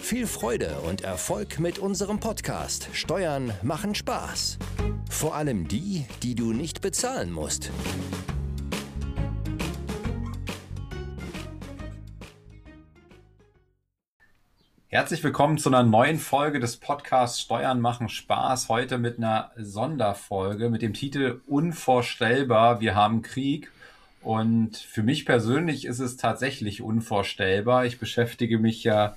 Viel Freude und Erfolg mit unserem Podcast Steuern machen Spaß. Vor allem die, die du nicht bezahlen musst. Herzlich willkommen zu einer neuen Folge des Podcasts Steuern machen Spaß. Heute mit einer Sonderfolge mit dem Titel Unvorstellbar. Wir haben Krieg. Und für mich persönlich ist es tatsächlich unvorstellbar. Ich beschäftige mich ja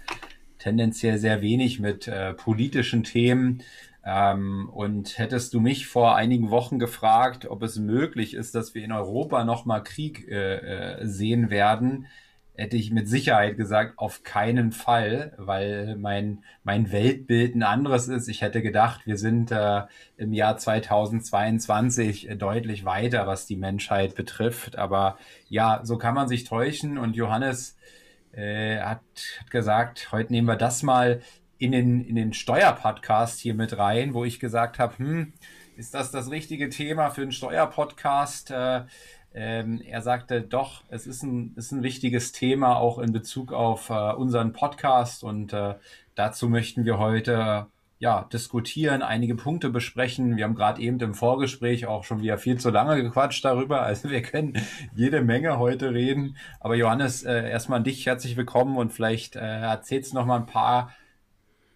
tendenziell sehr wenig mit äh, politischen Themen. Ähm, und hättest du mich vor einigen Wochen gefragt, ob es möglich ist, dass wir in Europa nochmal Krieg äh, äh, sehen werden, hätte ich mit Sicherheit gesagt, auf keinen Fall, weil mein, mein Weltbild ein anderes ist. Ich hätte gedacht, wir sind äh, im Jahr 2022 deutlich weiter, was die Menschheit betrifft. Aber ja, so kann man sich täuschen. Und Johannes äh, hat, hat gesagt, heute nehmen wir das mal in den, in den Steuerpodcast hier mit rein, wo ich gesagt habe, hm, ist das das richtige Thema für einen Steuerpodcast? Äh, ähm, er sagte, doch, es ist ein, ist ein wichtiges Thema auch in Bezug auf äh, unseren Podcast und äh, dazu möchten wir heute ja, diskutieren, einige Punkte besprechen. Wir haben gerade eben im Vorgespräch auch schon wieder viel zu lange gequatscht darüber. Also wir können jede Menge heute reden. Aber Johannes, äh, erstmal an dich herzlich willkommen und vielleicht äh, erzählst du noch mal ein paar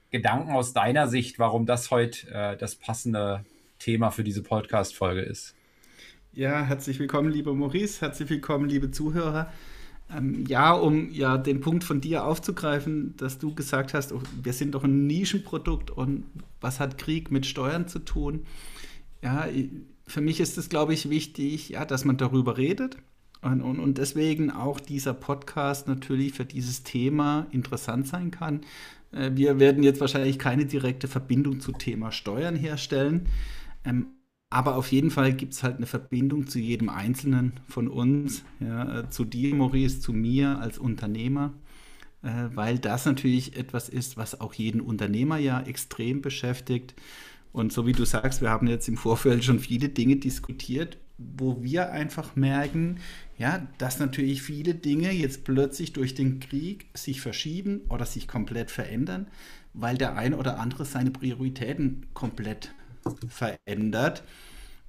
Gedanken aus deiner Sicht, warum das heute äh, das passende Thema für diese Podcast-Folge ist. Ja, herzlich willkommen, lieber Maurice, herzlich willkommen, liebe Zuhörer. Ähm, ja, um ja den Punkt von dir aufzugreifen, dass du gesagt hast, oh, wir sind doch ein Nischenprodukt und was hat Krieg mit Steuern zu tun? Ja, für mich ist es, glaube ich, wichtig, ja, dass man darüber redet. Und, und, und deswegen auch dieser Podcast natürlich für dieses Thema interessant sein kann. Äh, wir werden jetzt wahrscheinlich keine direkte Verbindung zu Thema Steuern herstellen. Ähm, aber auf jeden Fall gibt es halt eine Verbindung zu jedem Einzelnen von uns, ja, äh, zu dir, Maurice, zu mir als Unternehmer, äh, weil das natürlich etwas ist, was auch jeden Unternehmer ja extrem beschäftigt. Und so wie du sagst, wir haben jetzt im Vorfeld schon viele Dinge diskutiert, wo wir einfach merken, ja, dass natürlich viele Dinge jetzt plötzlich durch den Krieg sich verschieben oder sich komplett verändern, weil der eine oder andere seine Prioritäten komplett verändert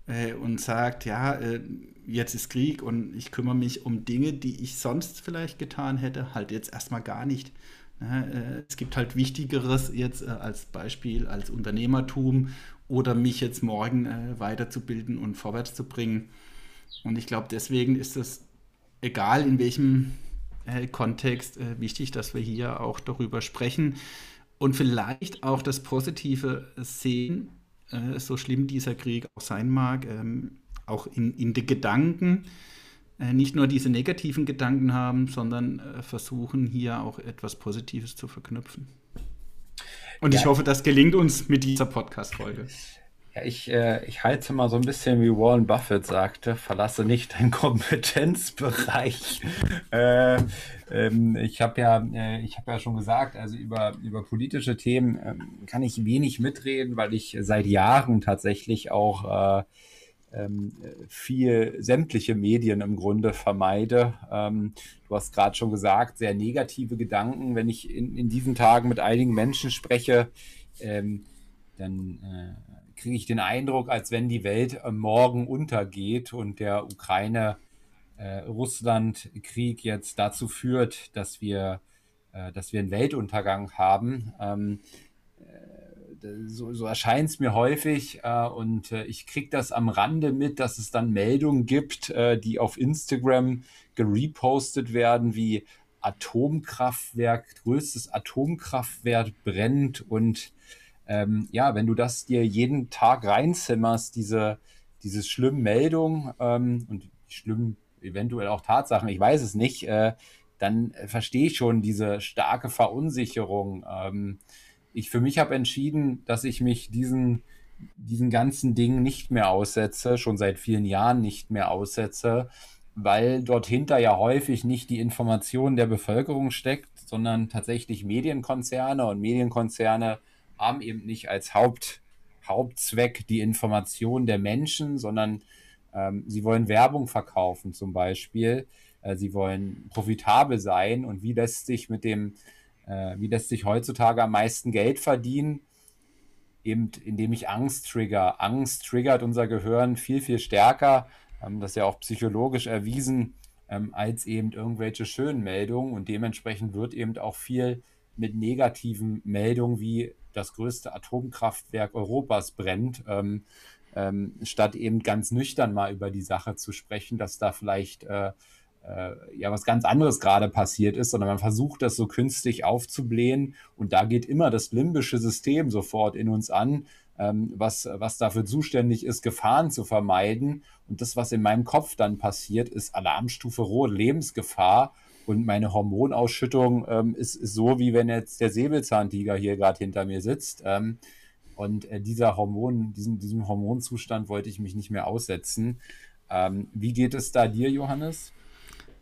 äh, und sagt, ja, äh, jetzt ist Krieg und ich kümmere mich um Dinge, die ich sonst vielleicht getan hätte, halt jetzt erstmal gar nicht. äh, es gibt halt Wichtigeres jetzt äh, als Beispiel, als Unternehmertum oder mich jetzt morgen äh, weiterzubilden und vorwärts zu bringen. Und ich glaube, deswegen ist es egal in welchem äh, Kontext wichtig, dass wir hier auch darüber sprechen und vielleicht auch das Positive sehen, äh, so schlimm dieser Krieg auch sein mag, ähm, auch in, in den Gedanken äh, nicht nur diese negativen Gedanken haben, sondern äh, versuchen hier auch etwas Positives zu verknüpfen. Und ja. ich hoffe, das gelingt uns mit dieser Podcast-Folge. Ja, ich, äh, ich halte mal so ein bisschen wie Warren Buffett sagte, verlasse nicht deinen Kompetenzbereich. äh, ähm, ich habe ja, äh, habe ja schon gesagt, also über, über politische Themen ähm, kann ich wenig mitreden, weil ich seit Jahren tatsächlich auch äh, ähm, viel sämtliche Medien im Grunde vermeide. Ähm, du hast gerade schon gesagt, sehr negative Gedanken. Wenn ich in, in diesen Tagen mit einigen Menschen spreche, ähm, dann äh, kriege ich den Eindruck, als wenn die Welt morgen untergeht und der Ukraine-Russland-Krieg äh, jetzt dazu führt, dass wir, äh, dass wir einen Weltuntergang haben. Ähm, äh, so, so erscheint es mir häufig äh, und äh, ich kriege das am Rande mit, dass es dann Meldungen gibt, äh, die auf Instagram gerepostet werden, wie Atomkraftwerk, größtes Atomkraftwerk brennt und ähm, ja, wenn du das dir jeden Tag reinzimmerst, diese, diese schlimmen Meldungen ähm, und schlimmen eventuell auch Tatsachen, ich weiß es nicht, äh, dann verstehe ich schon diese starke Verunsicherung. Ähm, ich für mich habe entschieden, dass ich mich diesen, diesen ganzen Dingen nicht mehr aussetze, schon seit vielen Jahren nicht mehr aussetze, weil dort hinter ja häufig nicht die Information der Bevölkerung steckt, sondern tatsächlich Medienkonzerne und Medienkonzerne haben eben nicht als Haupt, Hauptzweck die Information der Menschen, sondern ähm, sie wollen Werbung verkaufen zum Beispiel. Äh, sie wollen profitabel sein und wie lässt sich mit dem, äh, wie lässt sich heutzutage am meisten Geld verdienen? Eben indem ich Angst trigger. Angst triggert unser Gehirn viel, viel stärker. Ähm, das ist ja auch psychologisch erwiesen, ähm, als eben irgendwelche schönen Meldungen und dementsprechend wird eben auch viel mit negativen Meldungen wie das größte Atomkraftwerk Europas brennt, ähm, ähm, statt eben ganz nüchtern mal über die Sache zu sprechen, dass da vielleicht äh, äh, ja was ganz anderes gerade passiert ist, sondern man versucht das so künstlich aufzublähen und da geht immer das limbische System sofort in uns an, ähm, was, was dafür zuständig ist, Gefahren zu vermeiden. Und das, was in meinem Kopf dann passiert, ist Alarmstufe Rot, Lebensgefahr. Und meine Hormonausschüttung ähm, ist, ist, so, wie wenn jetzt der Säbelzahntiger hier gerade hinter mir sitzt. Ähm, und äh, dieser Hormon, diesen, diesem Hormonzustand wollte ich mich nicht mehr aussetzen. Ähm, wie geht es da dir, Johannes?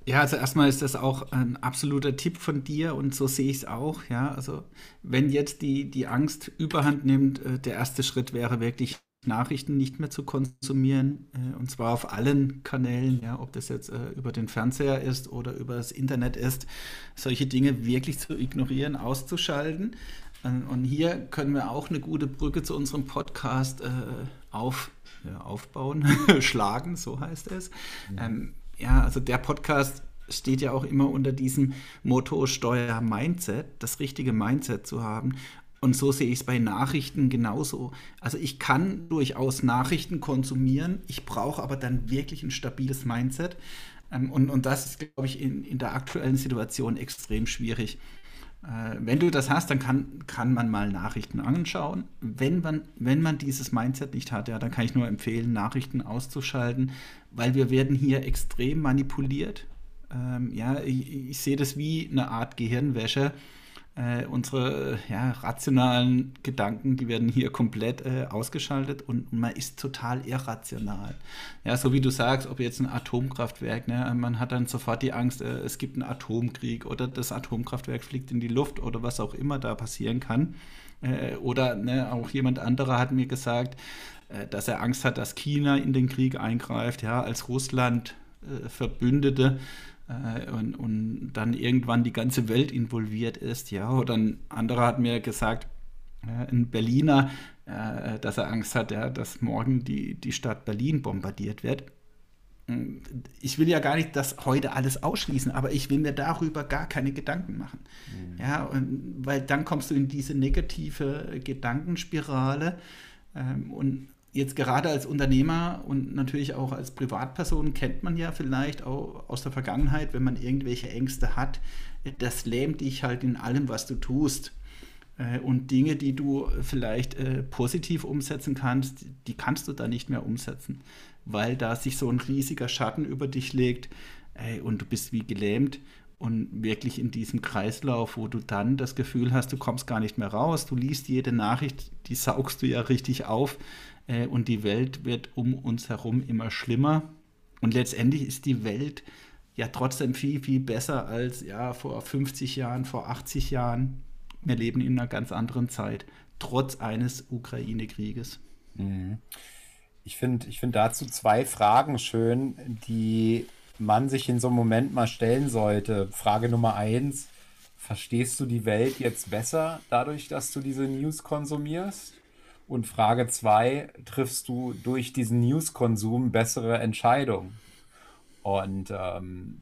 Ja, also erstmal ist das auch ein absoluter Tipp von dir und so sehe ich es auch. Ja, also wenn jetzt die, die Angst überhand nimmt, äh, der erste Schritt wäre wirklich Nachrichten nicht mehr zu konsumieren äh, und zwar auf allen Kanälen, ja, ob das jetzt äh, über den Fernseher ist oder über das Internet ist, solche Dinge wirklich zu ignorieren, auszuschalten. Und hier können wir auch eine gute Brücke zu unserem Podcast auf, ja, aufbauen, schlagen, so heißt es. Mhm. Ähm, ja, also der Podcast steht ja auch immer unter diesem Motto Steuer Mindset, das richtige Mindset zu haben. Und so sehe ich es bei Nachrichten genauso. Also ich kann durchaus Nachrichten konsumieren, ich brauche aber dann wirklich ein stabiles Mindset. Ähm, und, und das ist, glaube ich, in, in der aktuellen Situation extrem schwierig. Äh, wenn du das hast, dann kann, kann man mal Nachrichten anschauen. Wenn man, wenn man dieses Mindset nicht hat, ja, dann kann ich nur empfehlen, Nachrichten auszuschalten, weil wir werden hier extrem manipuliert. Ähm, ja, ich, ich sehe das wie eine Art Gehirnwäsche äh, unsere ja, rationalen Gedanken, die werden hier komplett äh, ausgeschaltet und man ist total irrational. Ja, so wie du sagst, ob jetzt ein Atomkraftwerk, ne, man hat dann sofort die Angst, äh, es gibt einen Atomkrieg oder das Atomkraftwerk fliegt in die Luft oder was auch immer da passieren kann. Äh, oder ne, auch jemand anderer hat mir gesagt, äh, dass er Angst hat, dass China in den Krieg eingreift, ja, als Russland äh, Verbündete äh, und, und dann irgendwann die ganze Welt involviert ist. Ja, oder ein anderer hat mir gesagt, äh, ein Berliner, äh, dass er Angst hat, ja, dass morgen die, die Stadt Berlin bombardiert wird. Ich will ja gar nicht das heute alles ausschließen, aber ich will mir darüber gar keine Gedanken machen. Mhm. Ja, und, weil dann kommst du in diese negative Gedankenspirale ähm, und jetzt gerade als Unternehmer und natürlich auch als Privatperson kennt man ja vielleicht auch aus der Vergangenheit, wenn man irgendwelche Ängste hat, das lähmt dich halt in allem, was du tust. Äh, und Dinge, die du vielleicht äh, positiv umsetzen kannst, die kannst du da nicht mehr umsetzen, weil da sich so ein riesiger Schatten über dich legt und du bist wie gelähmt und wirklich in diesem Kreislauf, wo du dann das Gefühl hast, du kommst gar nicht mehr raus, du liest jede Nachricht, die saugst du ja richtig auf äh, und die Welt wird um uns herum immer schlimmer. Und letztendlich ist die Welt ja trotzdem viel, viel besser als ja, vor 50 Jahren, vor 80 Jahren. Wir leben in einer ganz anderen Zeit, trotz eines Ukraine-Krieges. Mhm. Ich finde ich find dazu zwei Fragen schön, die man sich in so einem Moment mal stellen sollte. Frage Nummer eins: Verstehst du die Welt jetzt besser dadurch, dass du diese News konsumierst? Und Frage zwei, triffst du durch diesen News-Konsum bessere Entscheidungen? Und ähm,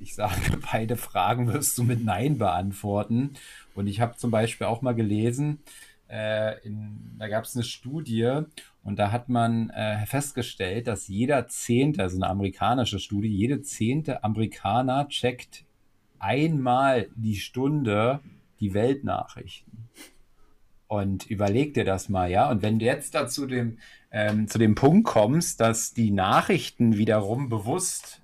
ich sage, beide Fragen wirst du mit Nein beantworten. Und ich habe zum Beispiel auch mal gelesen, äh, in, da gab es eine Studie und da hat man äh, festgestellt, dass jeder zehnte, also eine amerikanische Studie, jede zehnte Amerikaner checkt einmal die Stunde die Weltnachrichten. Und überleg dir das mal, ja. Und wenn du jetzt da zu dem, ähm, zu dem Punkt kommst, dass die Nachrichten wiederum bewusst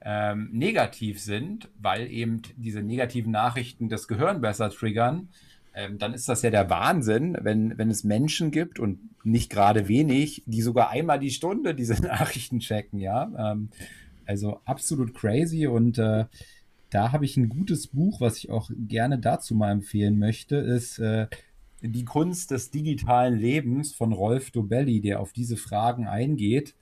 ähm, negativ sind, weil eben diese negativen Nachrichten das Gehirn besser triggern, ähm, dann ist das ja der Wahnsinn, wenn, wenn es Menschen gibt und nicht gerade wenig, die sogar einmal die Stunde diese Nachrichten checken, ja. Ähm, also absolut crazy und äh, da habe ich ein gutes Buch, was ich auch gerne dazu mal empfehlen möchte, ist äh, Die Kunst des digitalen Lebens von Rolf Dobelli, der auf diese Fragen eingeht.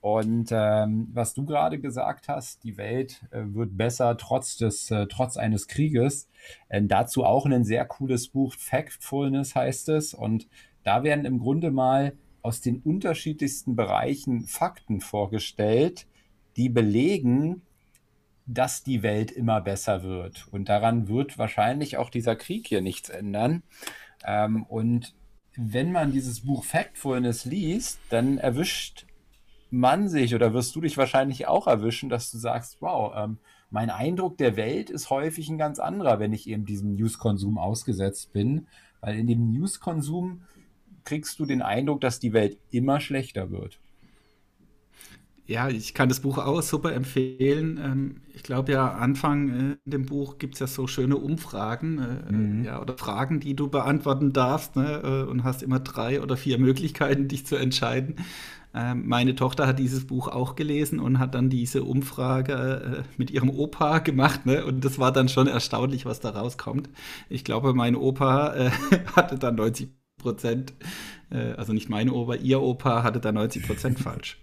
Und ähm, was du gerade gesagt hast, die Welt äh, wird besser trotz des, äh, trotz eines Krieges. Äh, dazu auch ein sehr cooles Buch, Factfulness heißt es. Und da werden im Grunde mal aus den unterschiedlichsten Bereichen Fakten vorgestellt, die belegen, dass die Welt immer besser wird. Und daran wird wahrscheinlich auch dieser Krieg hier nichts ändern. Ähm, und wenn man dieses Buch Factfulness liest, dann erwischt man sich oder wirst du dich wahrscheinlich auch erwischen, dass du sagst, wow, ähm, mein Eindruck der Welt ist häufig ein ganz anderer, wenn ich eben diesem News-Konsum ausgesetzt bin. Weil in dem News-Konsum kriegst du den Eindruck, dass die Welt immer schlechter wird. Ja, ich kann das Buch auch super empfehlen. Ähm, ich glaube ja, Anfang äh, in dem Buch gibt es ja so schöne Umfragen äh, mhm. ja, oder Fragen, die du beantworten darfst ne, äh, und hast immer drei oder vier Möglichkeiten, dich zu entscheiden. Ähm, meine Tochter hat dieses Buch auch gelesen und hat dann diese Umfrage mit ihrem Opa gemacht. Ne? Und das war dann schon erstaunlich, was da rauskommt. Ich glaube, mein Opa äh, hatte da 90 Prozent, also nicht meine Opa, ihr Opa hatte da 90 Prozent falsch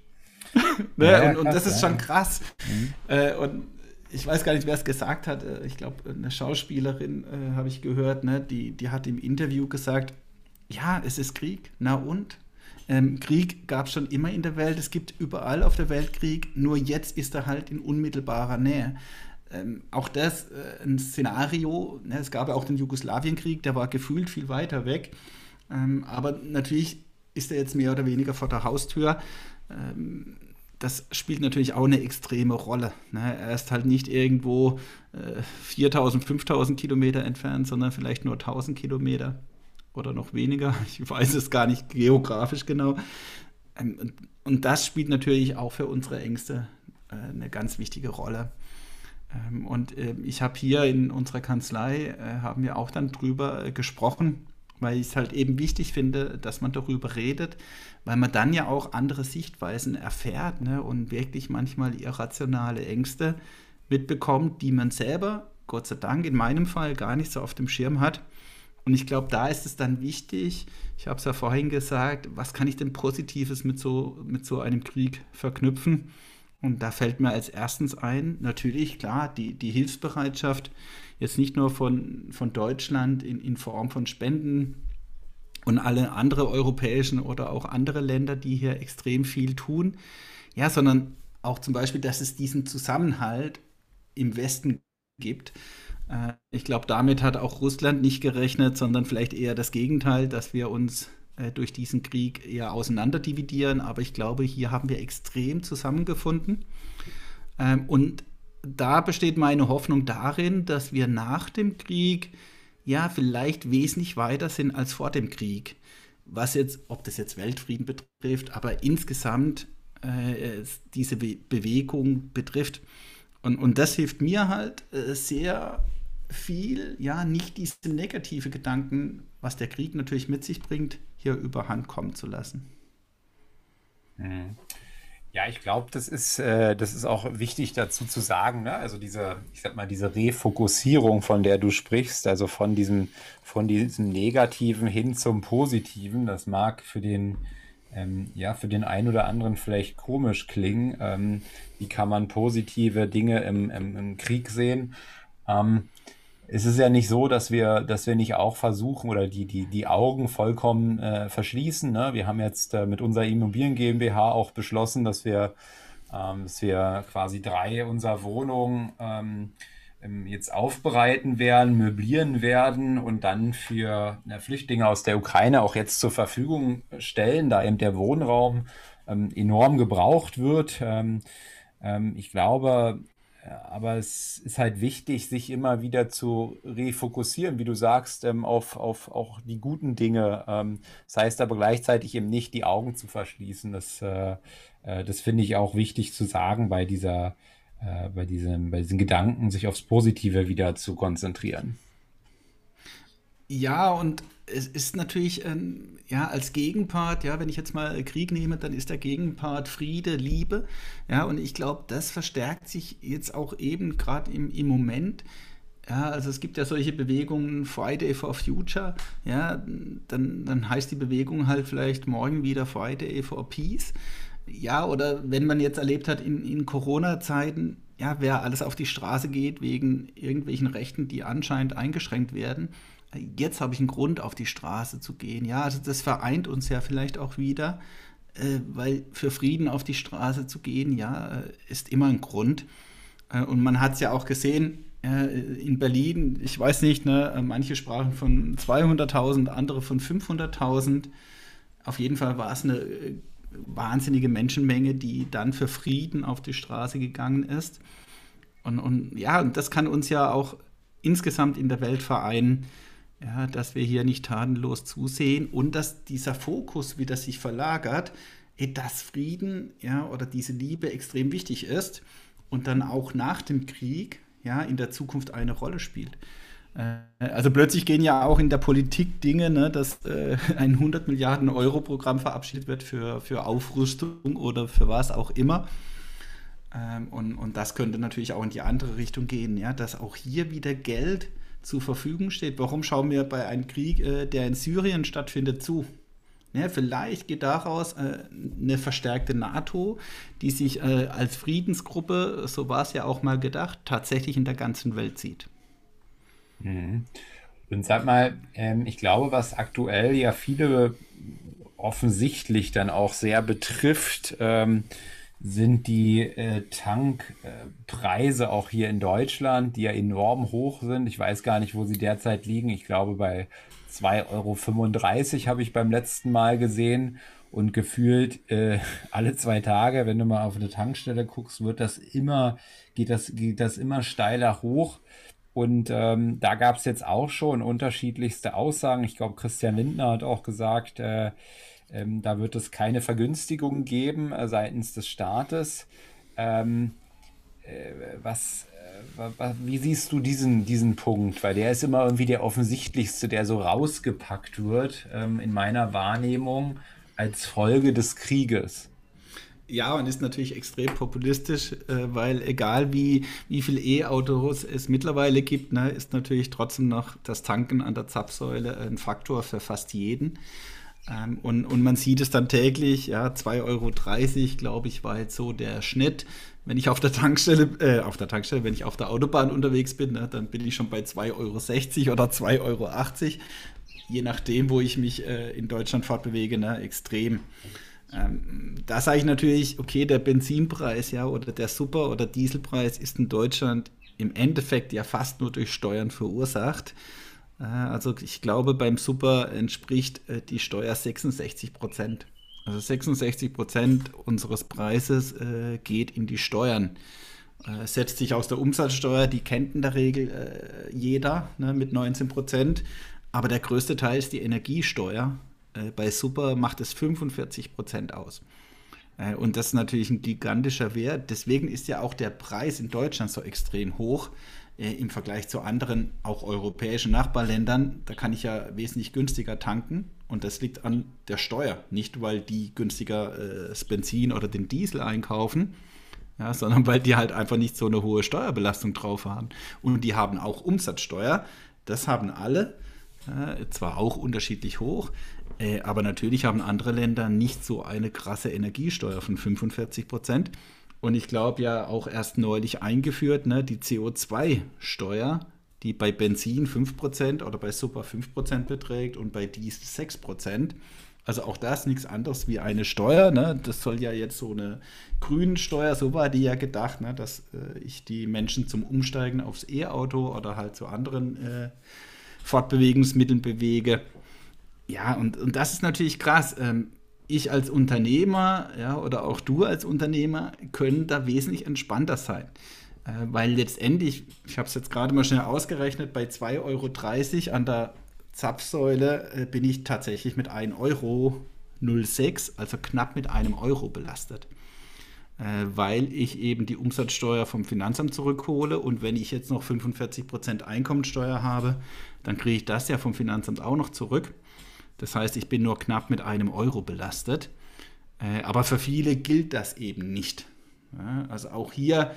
ne? ja, und, und, das ist schon krass. Mhm. Äh, und ich weiß gar nicht, wer es gesagt hat. Äh, ich glaube, eine Schauspielerin äh, habe ich gehört, ne? die, die hat im Interview gesagt, ja, es ist Krieg. Na und? Ähm, Krieg gab es schon immer in der Welt. Es gibt überall auf der Welt Krieg. Nur jetzt ist er halt in unmittelbarer Nähe. Ähm, auch das äh, ein Szenario. Ne? Es gab ja auch den Jugoslawienkrieg, der war gefühlt viel weiter weg. Ähm, aber natürlich ist er jetzt mehr oder weniger vor der Haustür. Ähm, das spielt natürlich auch eine extreme Rolle. Ne? Er ist halt nicht irgendwo äh, 4000, 5000 Kilometer entfernt, sondern vielleicht nur 1000 Kilometer oder noch weniger. Ich weiß es gar nicht geografisch genau. Ähm, und das spielt natürlich auch für unsere Ängste äh, eine ganz wichtige Rolle. Ähm, und äh, ich habe hier in unserer Kanzlei, äh, haben wir auch dann drüber äh, gesprochen, weil ich es halt eben wichtig finde, dass man darüber redet, weil man dann ja auch andere Sichtweisen erfährt ne, und wirklich manchmal irrationale Ängste mitbekommt, die man selber, Gott sei Dank, in meinem Fall gar nicht so auf dem Schirm hat. Und ich glaube, da ist es dann wichtig, ich habe es ja vorhin gesagt, was kann ich denn Positives mit so, mit so einem Krieg verknüpfen? Und da fällt mir als erstens ein, natürlich, klar, die, die Hilfsbereitschaft, jetzt nicht nur von, von Deutschland in, in Form von Spenden und alle andere europäischen oder auch andere Länder, die hier extrem viel tun, ja, sondern auch zum Beispiel, dass es diesen Zusammenhalt im Westen gibt. Äh, ich glaube, damit hat auch Russland nicht gerechnet, sondern vielleicht eher das Gegenteil, dass wir uns äh, durch diesen Krieg eher auseinanderdividieren. Aber ich glaube, hier haben wir extrem zusammengefunden. Ähm, und da besteht meine Hoffnung darin, dass wir nach dem Krieg ja vielleicht wesentlich weiter sind als vor dem Krieg. Was jetzt, ob das jetzt Weltfrieden betrifft, aber insgesamt äh, diese Be Bewegung betrifft. Und, und das hilft mir halt äh, sehr viel, ja, nicht diese negative Gedanken, was der Krieg natürlich mit sich bringt, hier überhand kommen zu lassen. Mhm. Ja, ich glaube, das ist, äh, das ist auch wichtig dazu zu sagen, ne? Also diese, ich sag mal, diese Refokussierung, von der du sprichst, also von diesem, von diesem Negativen hin zum Positiven, das mag für den, ähm, ja, für den einen oder anderen vielleicht komisch klingen. Ähm, wie kann man positive Dinge im, im, im Krieg sehen? Ähm, es ist ja nicht so, dass wir, dass wir nicht auch versuchen oder die, die, die Augen vollkommen äh, verschließen. Ne? Wir haben jetzt äh, mit unserer Immobilien GmbH auch beschlossen, dass wir, ähm, dass wir quasi drei unserer Wohnungen ähm, jetzt aufbereiten werden, möblieren werden und dann für na, Flüchtlinge aus der Ukraine auch jetzt zur Verfügung stellen, da eben der Wohnraum ähm, enorm gebraucht wird. Ähm, ähm, ich glaube, aber es ist halt wichtig, sich immer wieder zu refokussieren, wie du sagst, ähm, auf, auf auch die guten Dinge. Ähm, das heißt aber gleichzeitig eben nicht die Augen zu verschließen. Das, äh, äh, das finde ich auch wichtig zu sagen bei dieser, äh, bei diesem, bei diesen Gedanken, sich aufs Positive wieder zu konzentrieren. Ja, und es ist natürlich, ähm, ja, als Gegenpart, ja, wenn ich jetzt mal Krieg nehme, dann ist der Gegenpart Friede, Liebe. Ja, und ich glaube, das verstärkt sich jetzt auch eben gerade im, im Moment. Ja, also es gibt ja solche Bewegungen, Friday for Future, ja, dann, dann heißt die Bewegung halt vielleicht morgen wieder Friday for Peace. Ja, oder wenn man jetzt erlebt hat in, in Corona-Zeiten, ja, wer alles auf die Straße geht wegen irgendwelchen Rechten, die anscheinend eingeschränkt werden, jetzt habe ich einen Grund, auf die Straße zu gehen. Ja, also das vereint uns ja vielleicht auch wieder, äh, weil für Frieden auf die Straße zu gehen, ja, äh, ist immer ein Grund. Äh, und man hat es ja auch gesehen, äh, in Berlin, ich weiß nicht, ne, äh, manche sprachen von 200.000, andere von 500.000. Auf jeden Fall war es eine äh, wahnsinnige Menschenmenge, die dann für Frieden auf die Straße gegangen ist. Und, und ja, das kann uns ja auch insgesamt in der Welt vereinen, ja, dass wir hier nicht tatenlos zusehen und dass dieser Fokus wieder sich verlagert, dass Frieden ja, oder diese Liebe extrem wichtig ist und dann auch nach dem Krieg ja, in der Zukunft eine Rolle spielt. Äh, also plötzlich gehen ja auch in der Politik Dinge, ne, dass äh, ein 100 Milliarden Euro Programm verabschiedet wird für, für Aufrüstung oder für was auch immer. Ähm, und, und das könnte natürlich auch in die andere Richtung gehen, ja, dass auch hier wieder Geld zur Verfügung steht. Warum schauen wir bei einem Krieg, äh, der in Syrien stattfindet, zu? Ja, vielleicht geht daraus äh, eine verstärkte NATO, die sich äh, als Friedensgruppe, so war es ja auch mal gedacht, tatsächlich in der ganzen Welt sieht. Mhm. Und sag mal, ähm, ich glaube, was aktuell ja viele offensichtlich dann auch sehr betrifft, ähm, sind die äh, Tankpreise auch hier in Deutschland, die ja enorm hoch sind. Ich weiß gar nicht, wo sie derzeit liegen. Ich glaube, bei 2,35 Euro habe ich beim letzten Mal gesehen. Und gefühlt äh, alle zwei Tage, wenn du mal auf eine Tankstelle guckst, wird das immer, geht das, geht das immer steiler hoch. Und ähm, da gab es jetzt auch schon unterschiedlichste Aussagen. Ich glaube, Christian Lindner hat auch gesagt, äh, ähm, da wird es keine Vergünstigung geben äh, seitens des Staates. Ähm, äh, was, äh, wie siehst du diesen, diesen Punkt? Weil der ist immer irgendwie der offensichtlichste, der so rausgepackt wird ähm, in meiner Wahrnehmung als Folge des Krieges. Ja, und ist natürlich extrem populistisch, äh, weil egal wie, wie viele E-Autos es mittlerweile gibt, ne, ist natürlich trotzdem noch das Tanken an der Zapfsäule ein Faktor für fast jeden. Ähm, und, und man sieht es dann täglich, ja, 2,30 Euro, glaube ich, war jetzt so der Schnitt. Wenn ich auf der Tankstelle, äh, auf der Tankstelle, wenn ich auf der Autobahn unterwegs bin, ne, dann bin ich schon bei 2,60 Euro oder 2,80 Euro. Je nachdem, wo ich mich äh, in Deutschland fortbewege, ne, extrem. Ähm, da sage ich natürlich, okay, der Benzinpreis, ja, oder der Super- oder Dieselpreis ist in Deutschland im Endeffekt ja fast nur durch Steuern verursacht. Äh, also ich glaube, beim Super entspricht äh, die Steuer 66 Prozent. Also 66 Prozent unseres Preises äh, geht in die Steuern. Äh, setzt sich aus der Umsatzsteuer, die kennt in der Regel äh, jeder ne, mit 19 Prozent. Aber der größte Teil ist die Energiesteuer. Äh, bei Super macht es 45 Prozent aus. Und das ist natürlich ein gigantischer Wert. Deswegen ist ja auch der Preis in Deutschland so extrem hoch äh, im Vergleich zu anderen, auch europäischen Nachbarländern, da kann ich ja wesentlich günstiger tanken. Und das liegt an der Steuer. Nicht, weil die günstiger äh, das Benzin oder den Diesel einkaufen, ja, sondern weil die halt einfach nicht so eine hohe Steuerbelastung drauf haben. Und die haben auch Umsatzsteuer. Das haben alle. Äh, zwar auch unterschiedlich hoch, äh, aber natürlich haben andere Länder nicht so eine krasse Energiesteuer von 45 Prozent. Und ich glaube ja auch erst neulich eingeführt, ne, die CO2-Steuer, die bei Benzin 5% oder bei Super 5% beträgt und bei Diesel 6%. Also auch das nichts anderes wie eine Steuer. Ne? Das soll ja jetzt so eine grüne Steuer, so war die ja gedacht, ne? dass äh, ich die Menschen zum Umsteigen aufs E-Auto oder halt zu anderen äh, Fortbewegungsmitteln bewege. Ja, und, und das ist natürlich krass. Ähm, ich als Unternehmer ja, oder auch du als Unternehmer können da wesentlich entspannter sein. Äh, weil letztendlich, ich habe es jetzt gerade mal schnell ausgerechnet, bei 2,30 Euro an der Zapfsäule äh, bin ich tatsächlich mit 1,06 Euro, also knapp mit einem Euro belastet. äh, weil ich eben die Umsatzsteuer vom Finanzamt zurückhole. Und wenn ich jetzt noch 45% Einkommensteuer habe, dann kriege ich das ja vom Finanzamt auch noch zurück. Das heißt, ich bin nur knapp mit einem Euro belastet. Äh, aber für viele gilt das eben nicht. Also auch hier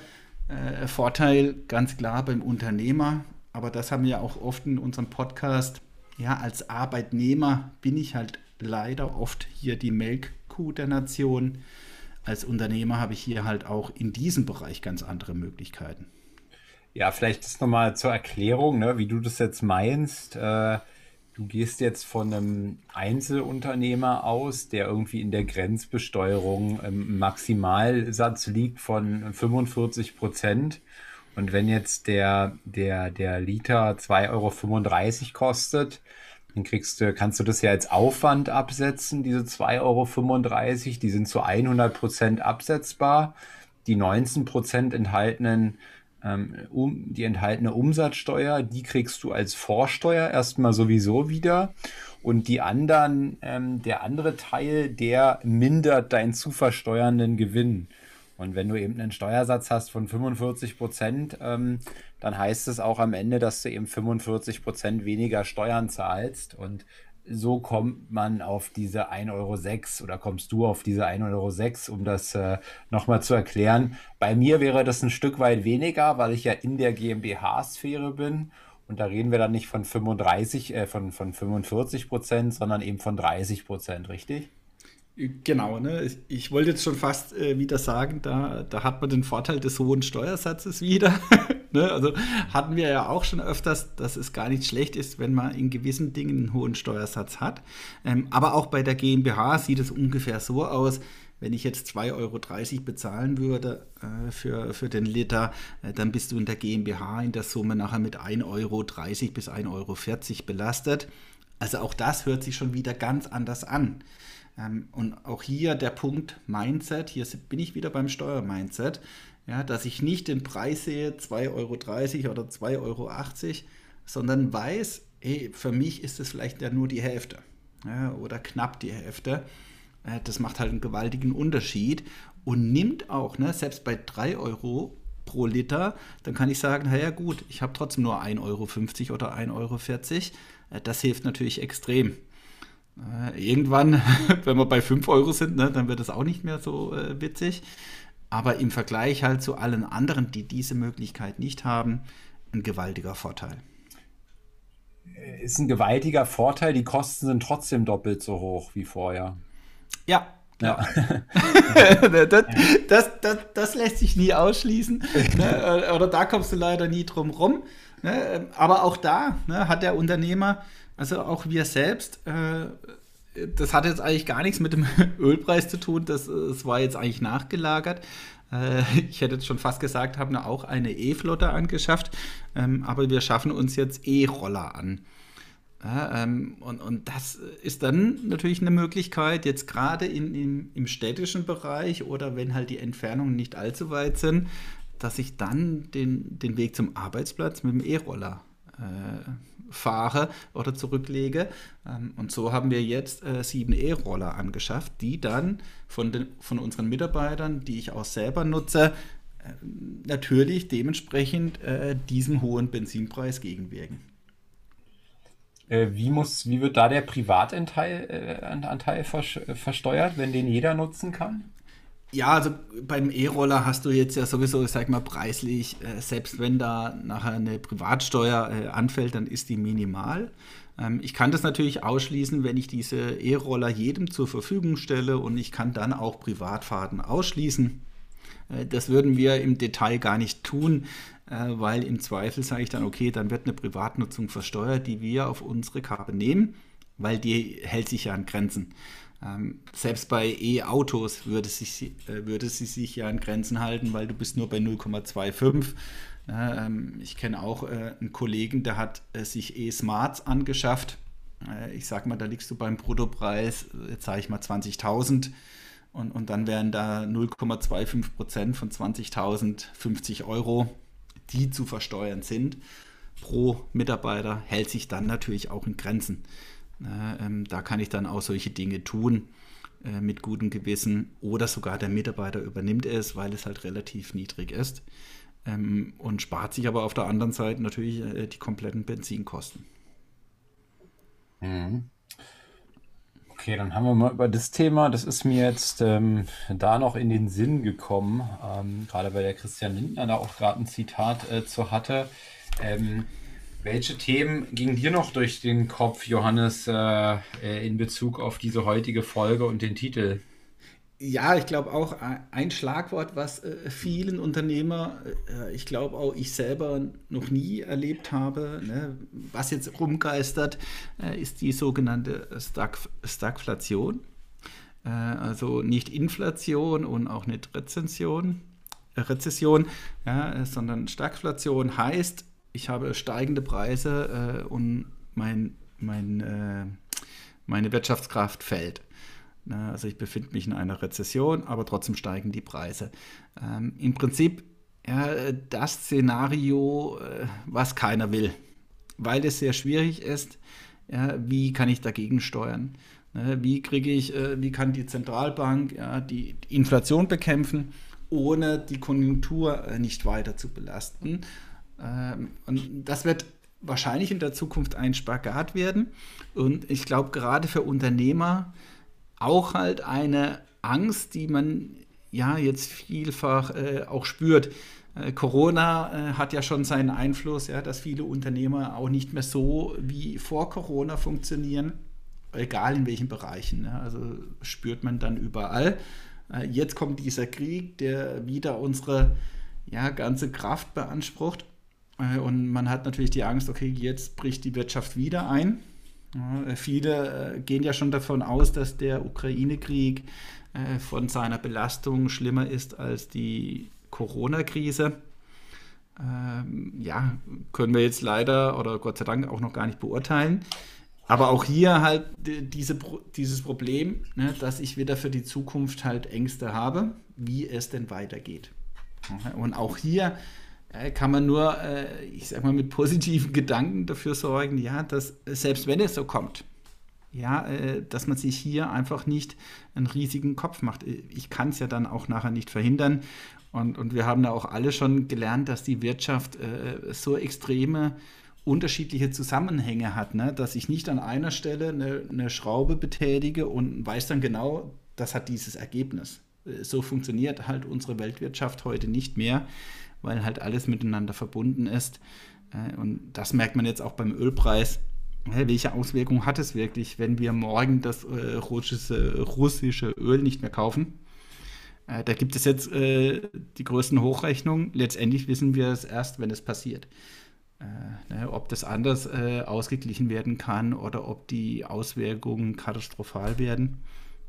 äh, Vorteil ganz klar beim Unternehmer. Aber das haben wir ja auch oft in unserem Podcast. Ja, als Arbeitnehmer bin ich halt leider oft hier die Melkkuh der Nation. Als Unternehmer habe ich hier halt auch in diesem Bereich ganz andere Möglichkeiten. Ja, vielleicht ist nochmal zur Erklärung, ne, wie du das jetzt meinst. Äh, du gehst jetzt von einem Einzelunternehmer aus, der irgendwie in der Grenzbesteuerung im Maximalsatz liegt von 45 Prozent. Und wenn jetzt der, der, der Liter 2,35 Euro kostet, dann kriegst du, kannst du das ja als Aufwand absetzen, diese 2,35 Euro. Die sind zu 100 Prozent absetzbar. Die 19 Prozent enthaltenen um, die enthaltene Umsatzsteuer, die kriegst du als Vorsteuer erstmal sowieso wieder. Und die anderen, ähm, der andere Teil, der mindert deinen zu versteuernden Gewinn. Und wenn du eben einen Steuersatz hast von 45 Prozent, ähm, dann heißt es auch am Ende, dass du eben 45 Prozent weniger Steuern zahlst. Und so kommt man auf diese 1,06 Euro oder kommst du auf diese 1,06 Euro, um das äh, nochmal zu erklären. Bei mir wäre das ein Stück weit weniger, weil ich ja in der GmbH-Sphäre bin. Und da reden wir dann nicht von 35, äh, von, von 45 Prozent, sondern eben von 30 Prozent, richtig? Genau, ne? ich, wollte jetzt schon fast äh, wieder sagen, da, da hat man den Vorteil des hohen Steuersatzes wieder. ne? Also hatten wir ja auch schon öfters, dass es gar nicht schlecht ist, wenn man in gewissen Dingen einen hohen Steuersatz hat. Ähm, aber auch bei der GmbH sieht es ungefähr so aus, wenn ich jetzt 2,30 Euro bezahlen würde äh, für, für den Liter, äh, dann bist du in der GmbH in der Summe nachher mit 1,30 Euro bis 1,40 Euro belastet. Also auch das hört sich schon wieder ganz anders an. Ähm, und auch hier der Punkt Mindset, hier bin ich wieder beim Steuermindset, ja, dass ich nicht den Preis sehe, 2,30 Euro oder 2,80 Euro, sondern weiß, hey, für mich ist es vielleicht ja nur die Hälfte ja, oder knapp die Hälfte. Äh, das macht halt einen gewaltigen Unterschied und nimmt auch, ne, selbst bei 3 Euro pro Liter, dann kann ich sagen, naja gut, ich habe trotzdem nur 1,50 Euro oder 1,40 Euro. Äh, das hilft natürlich extrem. Äh, irgendwann, wenn wir bei 5 Euro sind, ne, dann wird es auch nicht mehr so äh, witzig. Aber im Vergleich halt zu allen anderen, die diese Möglichkeit nicht haben, ein gewaltiger Vorteil. Äh, ist ein gewaltiger Vorteil. Die Kosten sind trotzdem doppelt so hoch wie vorher. Ja, ja. das, das, das, das, lässt sich nie ausschließen. Ne? Oder da kommst du leider nie drum rum. Ne? Aber auch da ne, hat der Unternehmer also auch wir selbst, äh, das hat jetzt eigentlich gar nichts mit dem Ölpreis zu tun, das, das war jetzt eigentlich nachgelagert. Äh, ich hätte jetzt schon fast gesagt, haben auch eine E-Flotte angeschafft, ähm, aber wir schaffen uns jetzt E-Roller an. Ähm, und, und das ist dann natürlich eine Möglichkeit, jetzt gerade in, in, im städtischen Bereich oder wenn halt die Entfernungen nicht allzu weit sind, dass ich dann den, den Weg zum Arbeitsplatz mit dem E-Roller äh, fahre oder zurücklege. Ähm, und so haben wir jetzt äh, sieben E-Roller angeschafft, die dann von, den, von unseren Mitarbeitern, die ich auch selber nutze, äh, natürlich dementsprechend äh, diesem hohen Benzinpreis gegenwirken. Wie, muss, wie wird da der Privatanteil Anteil versteuert, wenn den jeder nutzen kann? Ja, also beim E-Roller hast du jetzt ja sowieso, sag mal, preislich, äh, selbst wenn da nachher eine Privatsteuer äh, anfällt, dann ist die minimal. Ähm, ich kann das natürlich ausschließen, wenn ich diese E-Roller jedem zur Verfügung stelle und ich kann dann auch Privatfahrten ausschließen. Äh, das würden wir im Detail gar nicht tun, äh, weil im Zweifel sage ich dann, okay, dann wird eine Privatnutzung versteuert, die wir auf unsere Karte nehmen, weil die hält sich ja an Grenzen. Ähm, selbst bei E-Autos würde, äh, würde sie sich ja an Grenzen halten, weil du bist nur bei 0,25. Ähm, ich kenne auch äh, einen Kollegen, der hat äh, sich E-Smarts angeschafft. Äh, ich sag mal, da liegst du beim Bruttopreis, jetzt sage ich mal 20.000 und, und dann wären da 0,25 Prozent von 20.000 50 Euro, die zu versteuern sind pro Mitarbeiter, hält sich dann natürlich auch in Grenzen. Ähm, da kann ich dann auch solche Dinge tun. äh, mit gutem Gewissen oder sogar der Mitarbeiter übernimmt es, weil es halt relativ niedrig ist ähm, und spart sich aber auf der anderen Seite natürlich äh, die kompletten Benzinkosten. Mhm. Okay, dann haben wir mal über das Thema, das ist mir jetzt ähm, da noch in den Sinn gekommen, ähm, gerade weil der Christian Lindner da auch gerade ein Zitat äh, zu hatte. Ähm, welche Themen gingen dir noch durch den Kopf, Johannes, äh, äh in Bezug auf diese heutige Folge und den Titel? Ja, ich glaube auch ein Schlagwort, was äh, vielen Unternehmer, ich glaube auch ich selber noch nie erlebt habe, ne, was jetzt rumgeistert, ist die sogenannte Stag Stagflation. Also nicht Inflation und auch nicht Rezension, Rezession, ja, sondern Stagflation heißt, ich habe steigende Preise äh, und mein, mein, meine Wirtschaftskraft fällt. Ne, also ich befinde mich in einer Rezession, aber trotzdem steigen die Preise. Ähm, Im Prinzip ja, das Szenario, äh, was keiner will, weil es sehr schwierig ist. Ja, wie kann ich dagegen steuern? Ne, wie kriege ich, äh, wie kann die Zentralbank ja, die, Inflation bekämpfen, ohne die Konjunktur äh, nicht weiter zu belasten? Ähm, und das wird wahrscheinlich in der Zukunft ein Spagat werden. Und ich glaube, gerade für Unternehmer auch halt eine Angst, die man ja jetzt vielfach äh, auch spürt. Äh, Corona äh, hat ja schon seinen Einfluss, ja, dass viele Unternehmer auch nicht mehr so wie vor Corona funktionieren, egal in welchen Bereichen. Ja, also spürt man dann überall. Äh, jetzt kommt dieser Krieg, der wieder unsere ja, ganze Kraft beansprucht. Äh, und man hat natürlich die Angst, okay, jetzt bricht die Wirtschaft wieder ein. Ja, viele äh, gehen ja schon davon aus, dass der Ukraine-Krieg äh, von seiner Belastung schlimmer ist als die Corona-Krise. Ähm, ja, können wir jetzt leider oder Gott sei Dank auch noch gar nicht beurteilen. Aber auch hier halt diese, dieses Problem, ne, dass ich wieder für die Zukunft halt Ängste habe, wie es denn weitergeht. Und auch hier äh, kann man nur, äh, ich sag mal, mit positiven Gedanken dafür sorgen, ja, dass selbst wenn es so kommt, ja, äh, dass man sich hier einfach nicht einen riesigen Kopf macht. Ich kann es ja dann auch nachher nicht verhindern. Und, und wir haben ja auch alle schon gelernt, dass die Wirtschaft äh, so extreme unterschiedliche Zusammenhänge hat, ne? dass ich nicht an einer Stelle eine, eine Schraube betätige und weiß dann genau, das hat dieses Ergebnis. So funktioniert halt unsere Weltwirtschaft heute nicht mehr weil halt alles miteinander verbunden ist. Äh, und das merkt man jetzt auch beim Ölpreis. Welche Auswirkungen hat es wirklich, wenn wir morgen das äh, russische, Öl nicht mehr kaufen? Äh, da gibt es jetzt die größten Hochrechnungen. Letztendlich wissen wir es erst, wenn es passiert. Ne, ob das anders ausgeglichen werden kann oder ob die Auswirkungen katastrophal werden.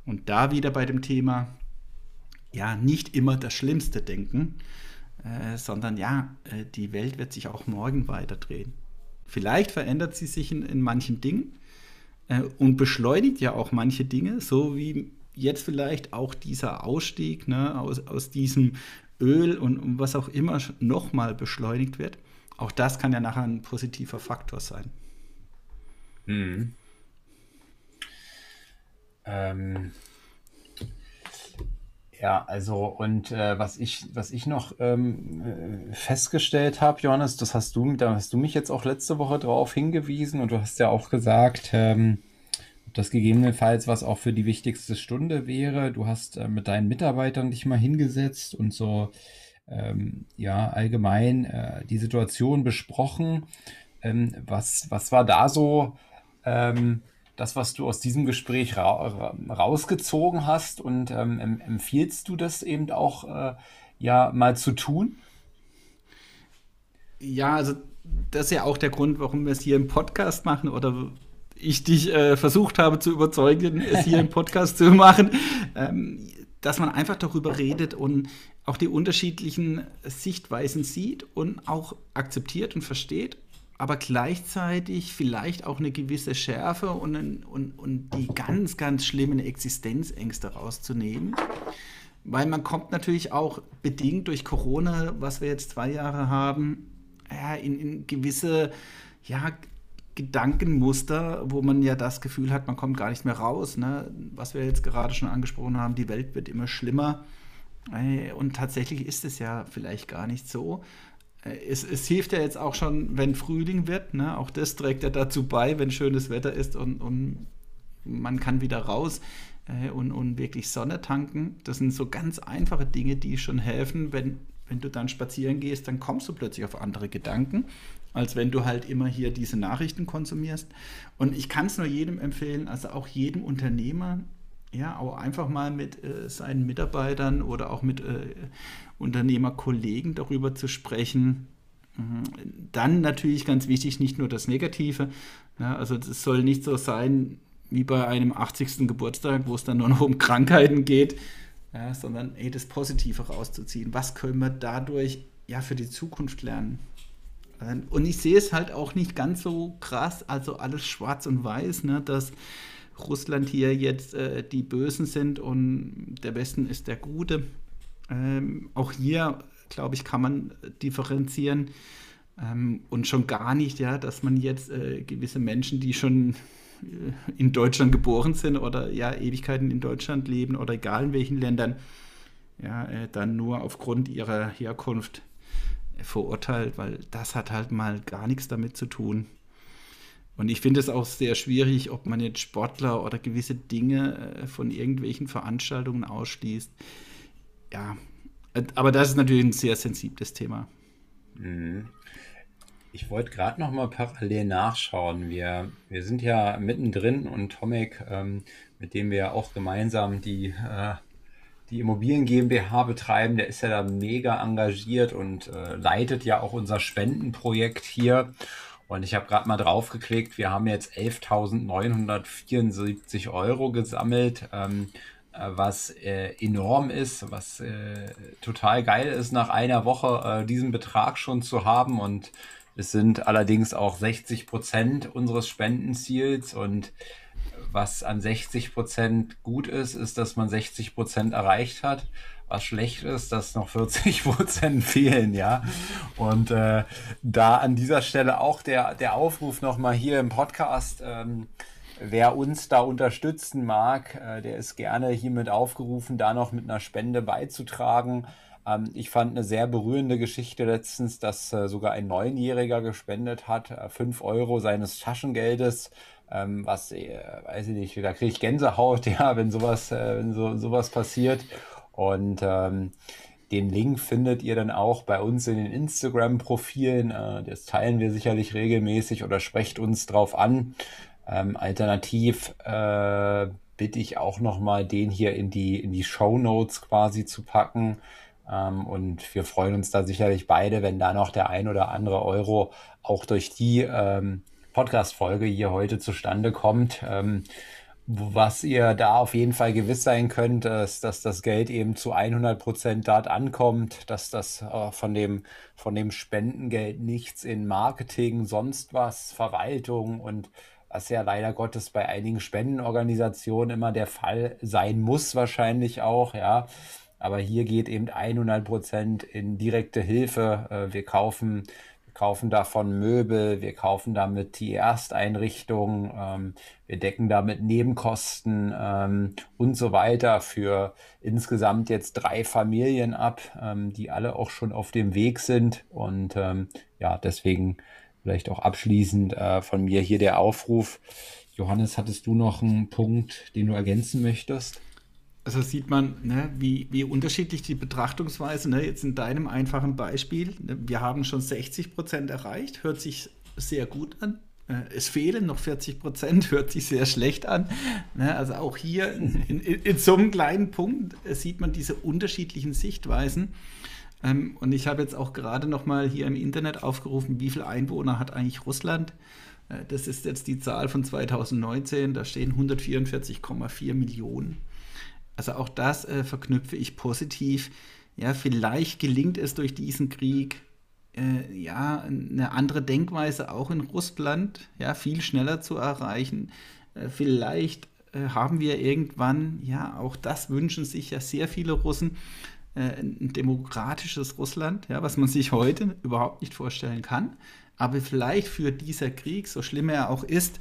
Und da wieder bei dem Thema, ja, nicht immer das Schlimmste denken, äh, sondern ja, äh, die Welt wird sich auch morgen weiterdrehen. Vielleicht verändert sie sich in, in manchen Dingen äh, und beschleunigt ja auch manche Dinge, so wie jetzt vielleicht auch dieser Ausstieg ne, aus, aus diesem Öl und, und was auch immer nochmal beschleunigt wird. Auch das kann ja nachher ein positiver Faktor sein. Hm. Ähm, ja, also und äh, was ich, was ich noch ähm, äh, festgestellt habe, Johannes, das hast du, da hast du mich jetzt auch letzte Woche drauf hingewiesen und du hast ja auch gesagt, ähm, das gegebenenfalls was auch für die wichtigste Stunde wäre. Du hast äh, mit deinen Mitarbeitern dich mal hingesetzt und so ähm, ja allgemein äh, die Situation besprochen. Ähm, was, was war da so? Ähm, das, was du aus diesem Gespräch ra rausgezogen hast und ähm, empfiehlst du das eben auch äh, ja mal zu tun? Ja, also das ist ja auch der Grund, warum wir es hier im Podcast machen oder ich dich äh, versucht habe zu überzeugen, es hier im Podcast zu machen, ähm, dass man einfach darüber redet und auch die unterschiedlichen Sichtweisen sieht und auch akzeptiert und versteht aber gleichzeitig vielleicht auch eine gewisse Schärfe und, und, und die ganz, ganz schlimmen Existenzängste rauszunehmen. Weil man kommt natürlich auch bedingt durch Corona, was wir jetzt zwei Jahre haben, in, in gewisse ja, Gedankenmuster, wo man ja das Gefühl hat, man kommt gar nicht mehr raus. Ne? Was wir jetzt gerade schon angesprochen haben, die Welt wird immer schlimmer. Äh, und tatsächlich ist es ja vielleicht gar nicht so. Äh, es, es, hilft ja jetzt auch schon, wenn Frühling wird. Ne? Auch das trägt ja dazu bei, wenn schönes Wetter ist und, und man kann wieder raus äh, und, und wirklich Sonne tanken. Das sind so ganz einfache Dinge, die schon helfen. Wenn, wenn du dann spazieren gehst, dann kommst du plötzlich auf andere Gedanken, als wenn du halt immer hier diese Nachrichten konsumierst. Und ich kann es nur jedem empfehlen, also auch jedem Unternehmer, ja, auch einfach mal mit äh, seinen Mitarbeitern oder auch mit äh, Unternehmerkollegen darüber zu sprechen. Mhm. Dann natürlich ganz wichtig, nicht nur das Negative. Ja, also es soll nicht so sein wie bei einem 80. Geburtstag, wo es dann nur noch um Krankheiten geht, ja, sondern ey, das Positive rauszuziehen. Was können wir dadurch ja für die Zukunft lernen? Und ich sehe es halt auch nicht ganz so krass, also alles schwarz und weiß, ne, dass Russland hier jetzt äh, die Bösen sind und der Westen ist der Gute. Ähm, auch hier, glaube ich, kann man differenzieren. Ähm, und schon gar nicht, ja, dass man jetzt äh, gewisse Menschen, die schon äh, in Deutschland geboren sind oder ja Ewigkeiten in Deutschland leben oder egal in welchen Ländern, ja, äh, dann nur aufgrund ihrer Herkunft äh, verurteilt, weil das hat halt mal gar nichts damit zu tun. Und ich finde es auch sehr schwierig, ob man jetzt Sportler oder gewisse Dinge äh, von irgendwelchen Veranstaltungen ausschließt. Ja, aber das ist natürlich ein sehr sensibles Thema. Mhm. Ich wollte gerade noch mal parallel nachschauen. Wir, wir sind ja mittendrin und Tomek, ähm, mit dem wir auch gemeinsam die, äh, die Immobilien GmbH betreiben, der ist ja da mega engagiert und äh, leitet ja auch unser Spendenprojekt hier. Und ich habe gerade mal drauf geklickt, wir haben jetzt 11.974 Euro gesammelt, ähm, äh, was äh, enorm ist, was äh, total geil ist, nach einer Woche äh, diesen Betrag schon zu haben. Und es sind allerdings auch 60 Prozent unseres Spendenziels. Und was an 60 Prozent gut ist, ist, dass man 60 Prozent erreicht hat was schlecht ist, dass noch 40 Prozent fehlen, ja. Und äh, da an dieser Stelle auch der, der Aufruf nochmal hier im Podcast, ähm, wer uns da unterstützen mag, äh, der ist gerne hiermit aufgerufen, da noch mit einer Spende beizutragen. Ähm, ich fand eine sehr berührende Geschichte letztens, dass äh, sogar ein Neunjähriger gespendet hat, äh, 5 Euro seines Taschengeldes. Ähm, was, äh, weiß ich nicht, da kriege ich Gänsehaut, ja, wenn sowas, äh, wenn so, sowas passiert. Und ähm, den Link findet ihr dann auch bei uns in den Instagram-Profilen. Äh, das teilen wir sicherlich regelmäßig oder sprecht uns drauf an. Ähm, alternativ äh, bitte ich auch nochmal, den hier in die, in die Show Notes quasi zu packen. Ähm, und wir freuen uns da sicherlich beide, wenn da noch der ein oder andere Euro auch durch die ähm, Podcast-Folge hier heute zustande kommt. Ähm, was ihr da auf jeden Fall gewiss sein könnt, ist, dass das Geld eben zu 100 Prozent dort ankommt, dass das äh, von, dem, von dem Spendengeld nichts in Marketing, sonst was, Verwaltung und was ja leider Gottes bei einigen Spendenorganisationen immer der Fall sein muss, wahrscheinlich auch, ja. Aber hier geht eben 100 Prozent in direkte Hilfe. Äh, wir kaufen kaufen davon Möbel, wir kaufen damit die Ersteinrichtung, ähm, wir decken damit Nebenkosten ähm, und so weiter für insgesamt jetzt drei Familien ab, ähm, die alle auch schon auf dem Weg sind. Und ähm, ja, deswegen vielleicht auch abschließend äh, von mir hier der Aufruf. Johannes, hattest du noch einen Punkt, den du ergänzen möchtest? Also sieht man, ne, wie, wie unterschiedlich die Betrachtungsweise, ne, jetzt in deinem einfachen Beispiel, ne, wir haben schon 60 Prozent erreicht, hört sich sehr gut an. Äh, es fehlen noch 40 Prozent, hört sich sehr schlecht an. Ne, also auch hier in, in, in, so einem kleinen Punkt äh, sieht man diese unterschiedlichen Sichtweisen. Ähm, und ich habe jetzt auch gerade noch mal hier im Internet aufgerufen, wie viele Einwohner hat eigentlich Russland? Äh, das ist jetzt die Zahl von 2019, da stehen 144,4 Millionen. Also auch das äh, verknüpfe ich positiv. Ja, vielleicht gelingt es durch diesen Krieg äh, ja eine andere Denkweise auch in Russland ja viel schneller zu erreichen. Äh, vielleicht äh, haben wir irgendwann ja auch das wünschen sich ja sehr viele Russen äh, ein demokratisches Russland, ja, was man sich heute überhaupt nicht vorstellen kann. aber vielleicht führt dieser Krieg, so schlimm er auch ist,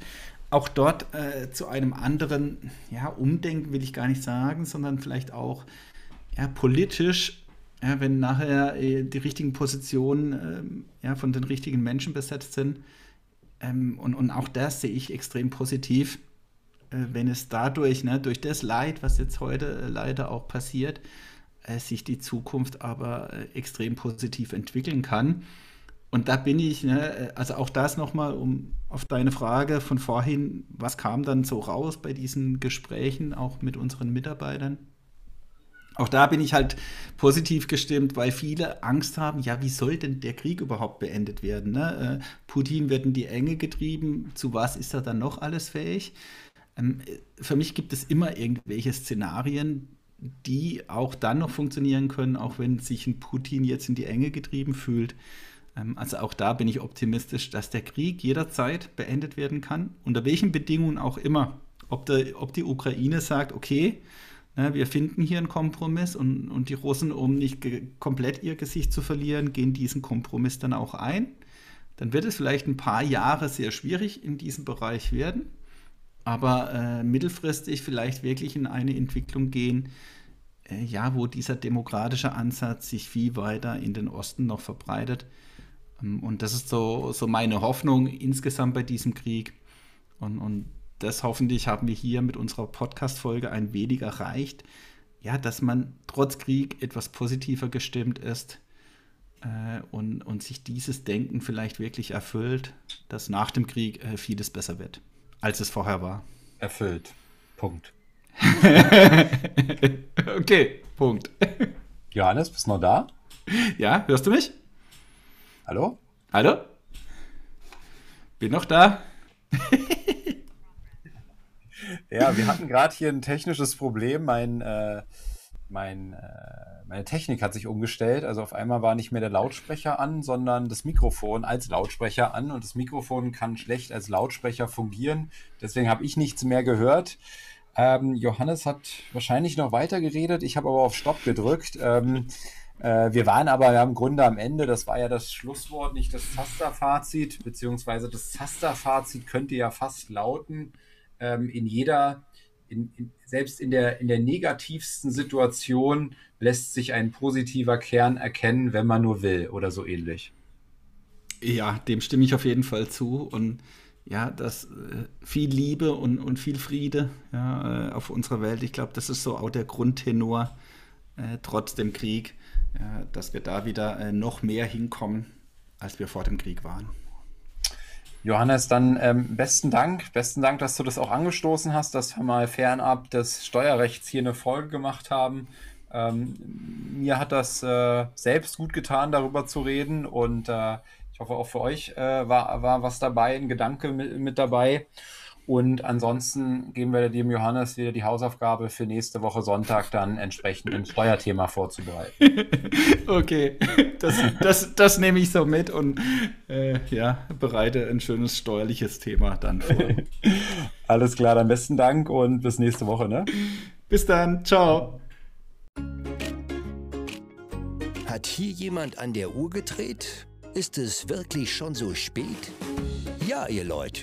auch dort äh, zu einem anderen ja, Umdenken, will ich gar nicht sagen, sondern vielleicht auch ja, politisch, ja, wenn nachher äh, die richtigen Positionen ähm, ja, von den richtigen Menschen besetzt sind. Ähm, und, und auch das sehe ich extrem positiv, äh, wenn es dadurch, ne, durch das Leid, was jetzt heute äh, leider auch passiert, äh, sich die Zukunft aber äh, extrem positiv entwickeln kann. Und da bin ich, ne, also auch das nochmal, um auf deine Frage von vorhin, was kam dann so raus bei diesen Gesprächen, auch mit unseren Mitarbeitern? Auch da bin ich halt positiv gestimmt, weil viele Angst haben, ja, wie soll denn der Krieg überhaupt beendet werden? Ne? Äh, Putin wird in die Enge getrieben, zu was ist er dann noch alles fähig? Ähm, für mich gibt es immer irgendwelche Szenarien, die auch dann noch funktionieren können, auch wenn sich ein Putin jetzt in die Enge getrieben fühlt. Ähm, also auch da bin ich optimistisch, dass der Krieg jederzeit beendet werden kann, unter welchen Bedingungen auch immer. Ob, der, ob die Ukraine sagt, okay, ne, wir finden hier einen Kompromiss und, und die Russen, um nicht komplett ihr Gesicht zu verlieren, gehen diesen Kompromiss dann auch ein. Dann wird es vielleicht ein paar Jahre sehr schwierig in diesem Bereich werden, aber äh, mittelfristig vielleicht wirklich in eine Entwicklung gehen, äh, ja, wo dieser demokratische Ansatz sich viel weiter in den Osten noch verbreitet. Ähm, und das ist so, so meine Hoffnung insgesamt bei diesem Krieg. Und, und das hoffentlich haben wir hier mit unserer Podcast-Folge ein wenig erreicht. Ja, dass man trotz Krieg etwas positiver gestimmt ist äh, und, und sich dieses Denken vielleicht wirklich erfüllt, dass nach dem Krieg äh, vieles besser wird, als es vorher war. Erfüllt. Punkt. okay, Punkt. Johannes, bist du noch da? Ja, hörst du mich? Hallo? Hallo? Bin noch da? ja, wir hatten gerade hier ein technisches Problem. Mein, äh, mein, äh, meine Technik hat sich umgestellt. Also auf einmal war nicht mehr der Lautsprecher an, sondern das Mikrofon als Lautsprecher an. Und das Mikrofon kann schlecht als Lautsprecher fungieren. Deswegen habe ich nichts mehr gehört. Ähm, Johannes hat wahrscheinlich noch weiter geredet. Ich habe aber auf Stopp gedrückt. Ähm, äh, wir waren aber ja im Grunde am Ende, das war ja das Schlusswort, nicht das Zaster-Fazit, beziehungsweise das Zaster-Fazit könnte ja fast lauten, ähm, in jeder, in, in, selbst in der, in der negativsten Situation lässt sich ein positiver Kern erkennen, wenn man nur will oder so ähnlich. Ja, dem stimme ich auf jeden Fall zu. Und ja, dass äh, viel Liebe und, und viel Friede ja, äh, auf unserer Welt, ich glaube, das ist so auch der Grundtenor äh, trotz dem Krieg dass wir da wieder äh, noch mehr hinkommen, als wir vor dem Krieg waren. Johannes, dann ähm, besten Dank. Besten Dank, dass du das auch angestoßen hast, dass wir mal fernab des Steuerrechts hier eine Folge gemacht haben. Ähm, mir hat das äh, selbst gut getan, darüber zu reden und äh, ich hoffe auch für euch äh, war, war was dabei, ein Gedanke mit, mit dabei. Und ansonsten geben wir dem Johannes wieder die Hausaufgabe für nächste Woche Sonntag dann entsprechend ein Steuerthema vorzubereiten. okay, das, das, das nehme ich so mit und äh, ja, bereite ein schönes steuerliches Thema dann vor. Alles klar, dann besten Dank und bis nächste Woche. Ne? Bis dann, ciao. Hat hier jemand an der Uhr gedreht? Ist es wirklich schon so spät? Ja, ihr Leute.